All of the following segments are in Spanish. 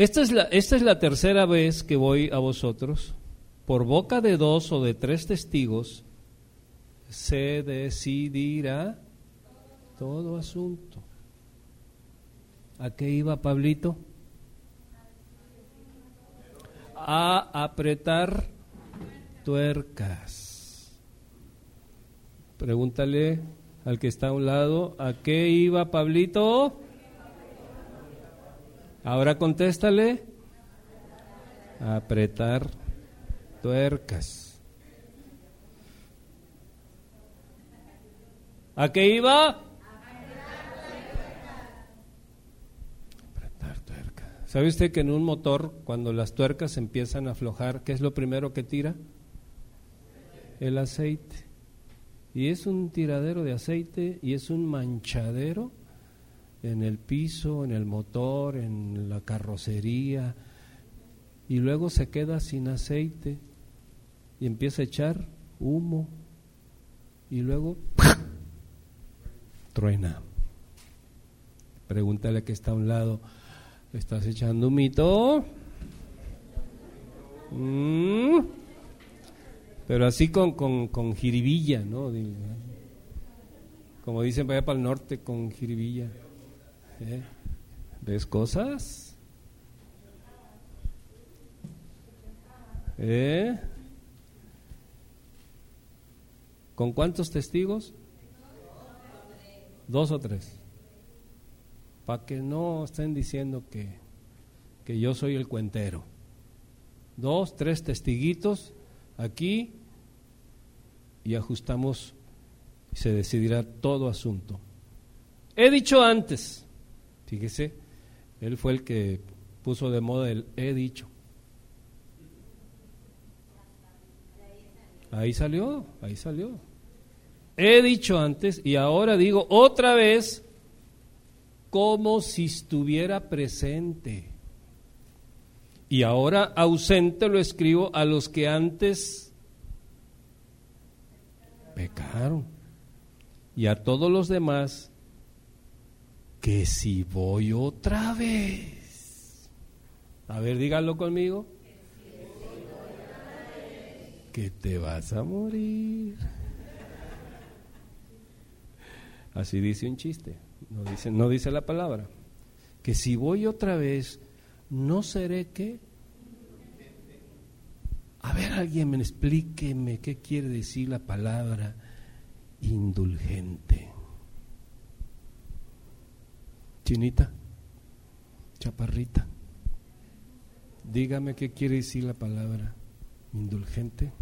Esta es, la, esta es la tercera vez que voy a vosotros. Por boca de dos o de tres testigos se decidirá todo asunto. ¿A qué iba Pablito? A apretar tuercas. Pregúntale al que está a un lado, ¿a qué iba Pablito? Ahora contéstale. Apretar tuercas. ¿A qué iba? Apretar tuercas. ¿Sabe usted que en un motor, cuando las tuercas empiezan a aflojar, ¿qué es lo primero que tira? El aceite. Y es un tiradero de aceite y es un manchadero en el piso, en el motor, en la carrocería, y luego se queda sin aceite y empieza a echar humo y luego truena. Pregúntale que está a un lado, ¿estás echando un mito? Mm. Pero así con, con, con jiribilla, ¿no? Como dicen vaya para el norte, con jiribilla. ¿Eh? ¿Ves cosas? ¿Eh? ¿Con cuántos testigos? Dos o tres. Para que no estén diciendo que, que yo soy el cuentero. Dos, tres testiguitos aquí y ajustamos y se decidirá todo asunto. He dicho antes, fíjese, él fue el que puso de moda el he dicho. Ahí salió, ahí salió. He dicho antes y ahora digo otra vez como si estuviera presente. Y ahora ausente lo escribo a los que antes pecaron. Y a todos los demás que si voy otra vez. A ver, díganlo conmigo que te vas a morir. Así dice un chiste, no dice, no dice la palabra. Que si voy otra vez, no seré que... A ver, alguien me explíqueme qué quiere decir la palabra indulgente. Chinita, chaparrita, dígame qué quiere decir la palabra indulgente.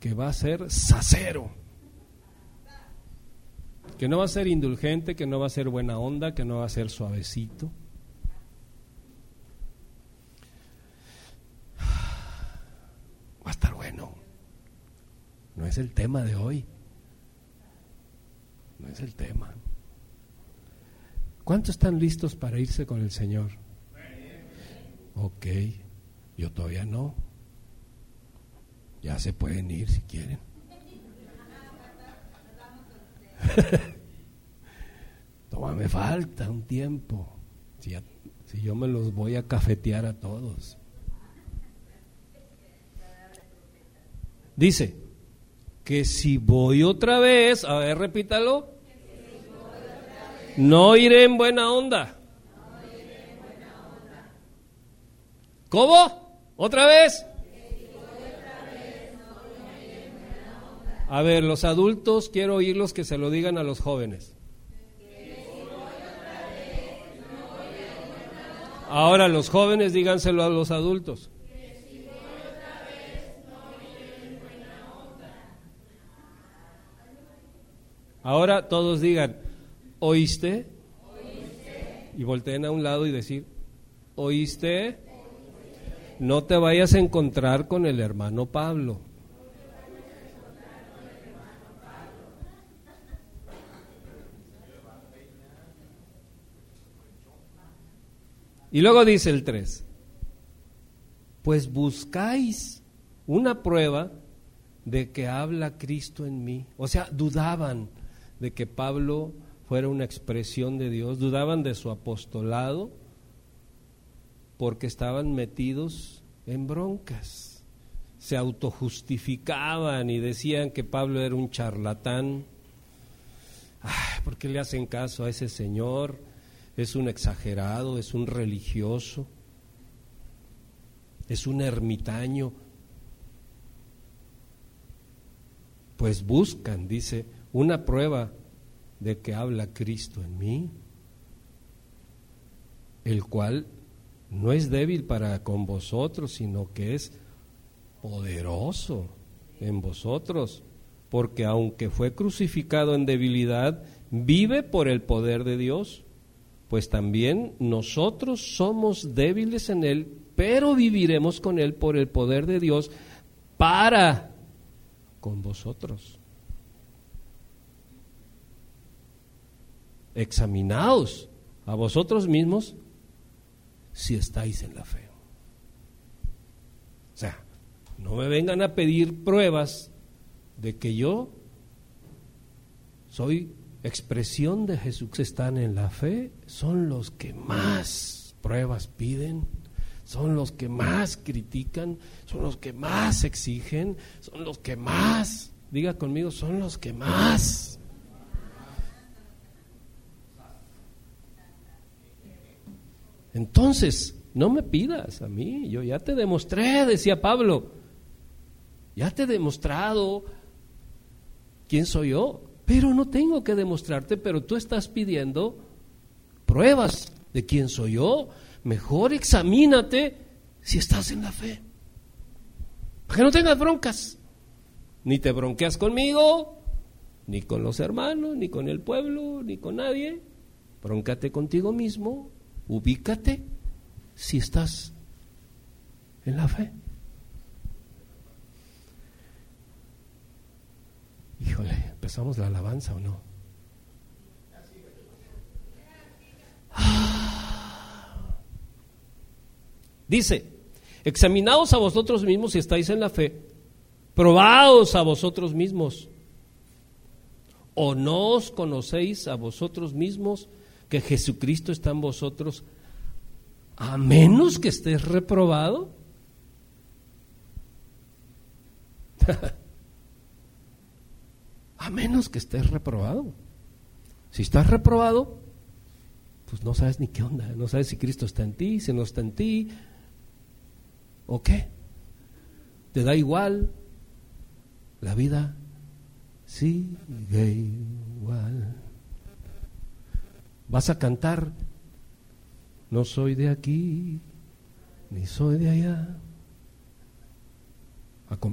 Que va a ser sacero. Que no va a ser indulgente, que no va a ser buena onda, que no va a ser suavecito. Va a estar bueno. No es el tema de hoy. No es el tema. ¿Cuántos están listos para irse con el Señor? Ok, yo todavía no. Ya se pueden ir si quieren. Todavía me falta un tiempo. Si, si yo me los voy a cafetear a todos. Dice que si voy otra vez, a ver, repítalo. No iré en buena onda. ¿Cómo? ¿Otra vez? A ver, los adultos quiero oírlos que se lo digan a los jóvenes. Ahora los jóvenes díganselo a los adultos. Ahora todos digan, ¿oíste? Y volteen a un lado y decir, ¿oíste? No te vayas a encontrar con el hermano Pablo. Y luego dice el 3, pues buscáis una prueba de que habla Cristo en mí. O sea, dudaban, de que Pablo fuera una expresión de Dios, dudaban de su apostolado porque estaban metidos en broncas. Se autojustificaban y decían que Pablo era un charlatán. Ay, ¿Por qué le hacen caso a ese señor? Es un exagerado, es un religioso, es un ermitaño. Pues buscan, dice, una prueba de que habla Cristo en mí, el cual no es débil para con vosotros, sino que es poderoso en vosotros, porque aunque fue crucificado en debilidad, vive por el poder de Dios, pues también nosotros somos débiles en Él, pero viviremos con Él por el poder de Dios para con vosotros. Examinaos a vosotros mismos si estáis en la fe. O sea, no me vengan a pedir pruebas de que yo soy expresión de Jesús. Están en la fe, son los que más pruebas piden, son los que más critican, son los que más exigen, son los que más, diga conmigo, son los que más Entonces, no me pidas a mí, yo ya te demostré, decía Pablo, ya te he demostrado quién soy yo, pero no tengo que demostrarte, pero tú estás pidiendo pruebas de quién soy yo. Mejor examínate si estás en la fe. Para que no tengas broncas. Ni te bronqueas conmigo, ni con los hermanos, ni con el pueblo, ni con nadie. Bróncate contigo mismo ubícate si estás en la fe. Híjole, ¿empezamos la alabanza o no? Ah. Dice, examinaos a vosotros mismos si estáis en la fe, probaos a vosotros mismos, o no os conocéis a vosotros mismos que Jesucristo está en vosotros, a menos que estés reprobado. a menos que estés reprobado. Si estás reprobado, pues no sabes ni qué onda, no sabes si Cristo está en ti, si no está en ti, o qué. Te da igual, la vida sigue igual. Vas a cantar, no soy de aquí, ni soy de allá.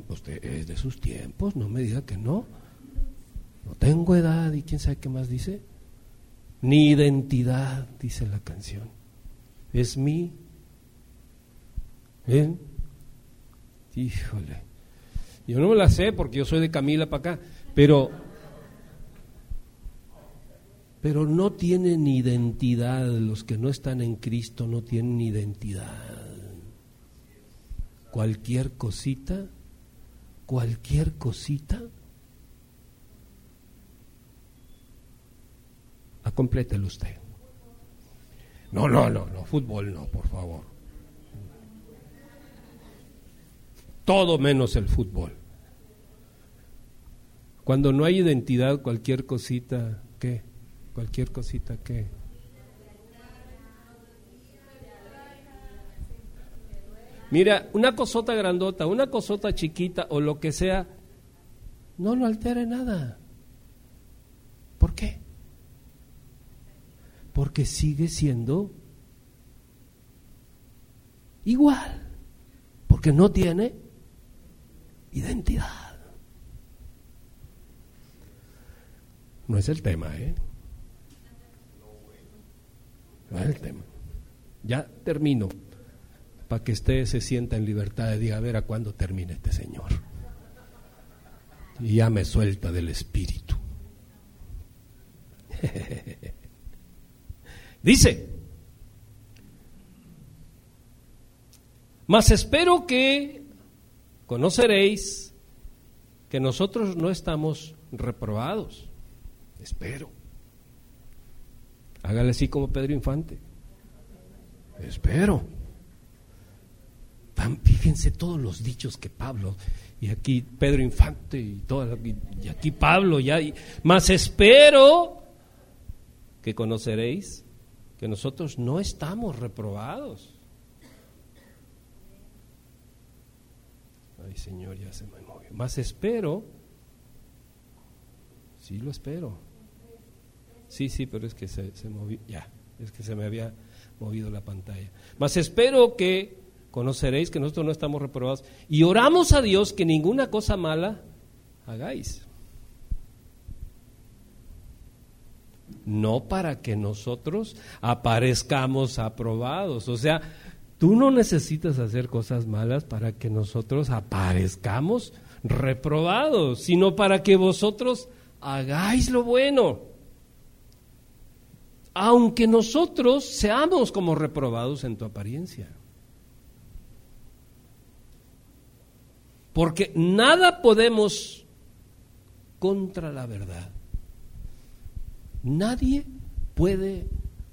Usted es de sus tiempos, no me diga que no. No tengo edad y quién sabe qué más dice. Ni identidad, dice la canción. Es mi. ¿Bien? Híjole. Yo no me la sé porque yo soy de Camila para acá, pero pero no tienen identidad, los que no están en Cristo no tienen identidad. Cualquier cosita, cualquier cosita, acomplételo usted. No, no, no, no, fútbol no, por favor. Todo menos el fútbol. Cuando no hay identidad, cualquier cosita, ¿qué? Cualquier cosita que... Mira, una cosota grandota, una cosota chiquita o lo que sea, no lo altera nada. ¿Por qué? Porque sigue siendo igual, porque no tiene identidad. No es el tema, ¿eh? El tema. Ya termino, para que usted se sienta en libertad de diga, a ver a cuándo termina este Señor. Y ya me suelta del Espíritu. Dice, mas espero que conoceréis que nosotros no estamos reprobados. Espero. Hágale así como Pedro Infante. Espero. Fíjense todos los dichos que Pablo, y aquí Pedro Infante, y, todo, y aquí Pablo, ya, más espero que conoceréis que nosotros no estamos reprobados. Ay, Señor, ya se me movió. Más espero, sí lo espero. Sí, sí, pero es que se, se movió, ya, es que se me había movido la pantalla. Más espero que conoceréis que nosotros no estamos reprobados. Y oramos a Dios que ninguna cosa mala hagáis. No para que nosotros aparezcamos aprobados. O sea, tú no necesitas hacer cosas malas para que nosotros aparezcamos reprobados, sino para que vosotros hagáis lo bueno aunque nosotros seamos como reprobados en tu apariencia. Porque nada podemos contra la verdad. Nadie puede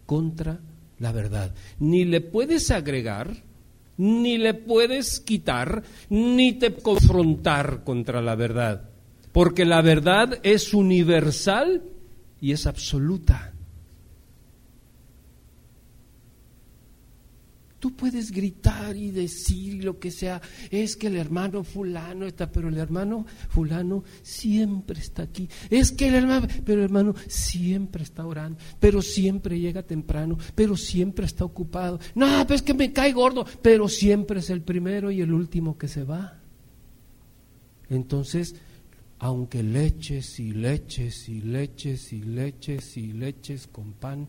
contra la verdad. Ni le puedes agregar, ni le puedes quitar, ni te confrontar contra la verdad. Porque la verdad es universal y es absoluta. Tú puedes gritar y decir lo que sea, es que el hermano fulano está, pero el hermano fulano siempre está aquí. Es que el hermano, pero el hermano siempre está orando, pero siempre llega temprano, pero siempre está ocupado. No, pues es que me cae gordo, pero siempre es el primero y el último que se va. Entonces, aunque leches y leches y leches y leches y leches con pan,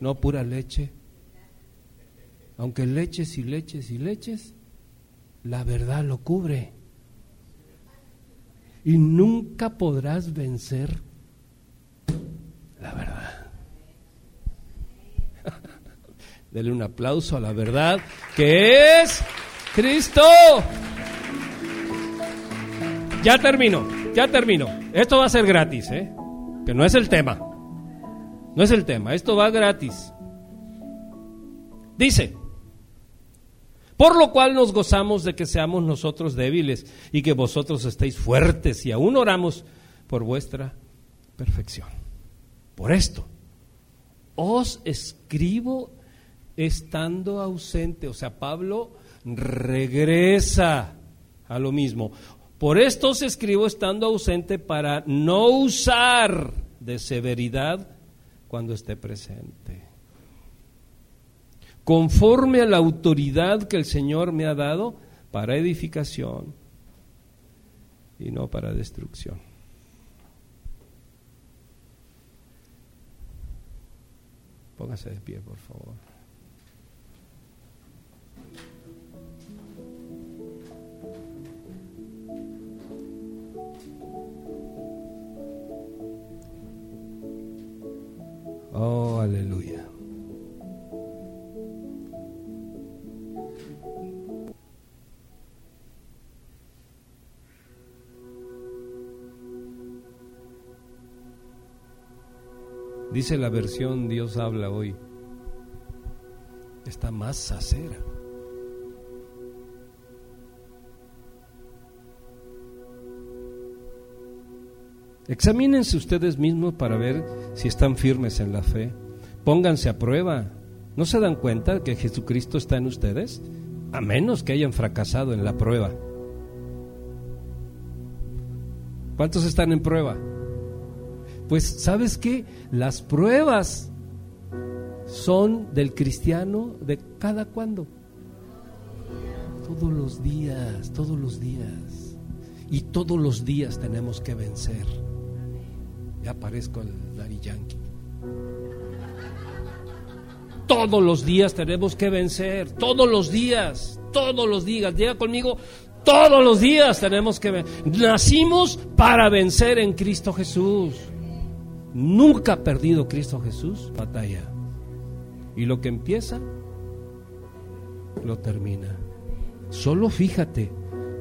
no pura leche. Aunque leches y leches y leches, la verdad lo cubre. Y nunca podrás vencer la verdad. Dele un aplauso a la verdad que es Cristo. Ya termino, ya termino. Esto va a ser gratis, ¿eh? Que no es el tema. No es el tema, esto va gratis. Dice, por lo cual nos gozamos de que seamos nosotros débiles y que vosotros estéis fuertes y aún oramos por vuestra perfección. Por esto, os escribo estando ausente. O sea, Pablo regresa a lo mismo. Por esto os escribo estando ausente para no usar de severidad cuando esté presente. Conforme a la autoridad que el Señor me ha dado para edificación y no para destrucción. Póngase de pie, por favor. Aleluya. Dice la versión Dios habla hoy. Está más sacera. Examínense ustedes mismos para ver si están firmes en la fe. Pónganse a prueba. ¿No se dan cuenta que Jesucristo está en ustedes? A menos que hayan fracasado en la prueba. ¿Cuántos están en prueba? Pues sabes qué? Las pruebas son del cristiano de cada cuándo. Todos los días, todos los días. Y todos los días tenemos que vencer. Ya parezco el Daddy Yankee. Todos los días tenemos que vencer, todos los días, todos los días. Llega conmigo, todos los días tenemos que vencer. Nacimos para vencer en Cristo Jesús. Nunca ha perdido Cristo Jesús batalla. Y lo que empieza, lo termina. Solo fíjate,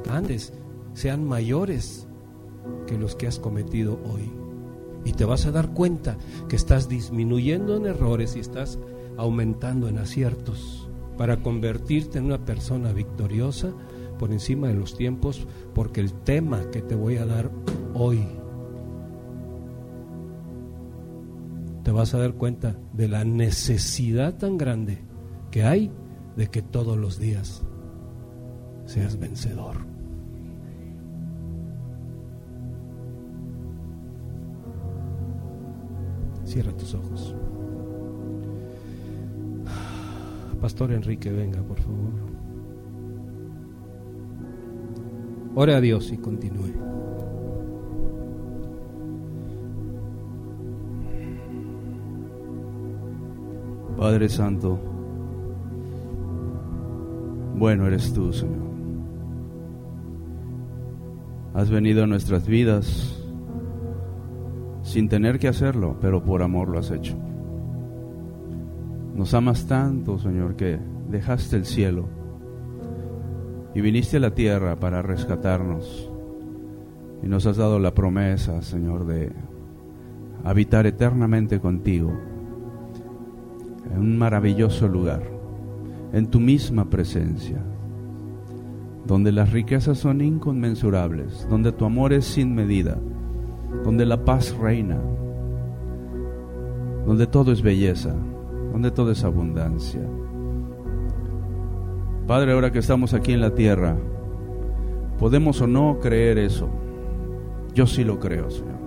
antes sean mayores que los que has cometido hoy. Y te vas a dar cuenta que estás disminuyendo en errores y estás aumentando en aciertos para convertirte en una persona victoriosa por encima de los tiempos, porque el tema que te voy a dar hoy, te vas a dar cuenta de la necesidad tan grande que hay de que todos los días seas vencedor. Cierra tus ojos. Pastor Enrique, venga, por favor. Ore a Dios y continúe. Padre Santo, bueno eres tú, Señor. Has venido a nuestras vidas sin tener que hacerlo, pero por amor lo has hecho. Nos amas tanto, Señor, que dejaste el cielo y viniste a la tierra para rescatarnos. Y nos has dado la promesa, Señor, de habitar eternamente contigo en un maravilloso lugar, en tu misma presencia, donde las riquezas son inconmensurables, donde tu amor es sin medida, donde la paz reina, donde todo es belleza, donde todo es abundancia. Padre, ahora que estamos aquí en la tierra, podemos o no creer eso. Yo sí lo creo, Señor.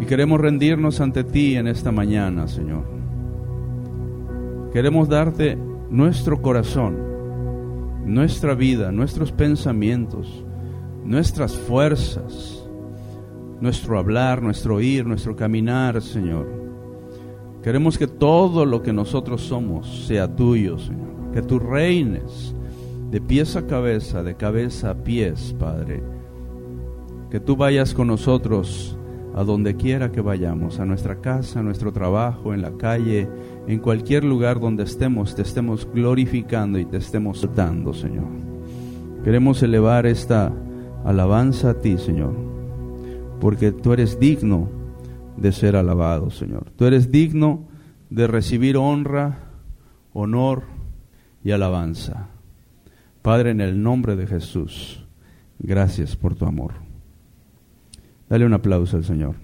Y queremos rendirnos ante ti en esta mañana, Señor. Queremos darte nuestro corazón, nuestra vida, nuestros pensamientos, nuestras fuerzas, nuestro hablar, nuestro oír, nuestro caminar, Señor. Queremos que todo lo que nosotros somos sea tuyo, Señor que tú reines de pies a cabeza, de cabeza a pies, Padre. Que tú vayas con nosotros a donde quiera que vayamos, a nuestra casa, a nuestro trabajo, en la calle, en cualquier lugar donde estemos, te estemos glorificando y te estemos dando, Señor. Queremos elevar esta alabanza a ti, Señor, porque tú eres digno de ser alabado, Señor. Tú eres digno de recibir honra, honor, y alabanza. Padre, en el nombre de Jesús, gracias por tu amor. Dale un aplauso al Señor.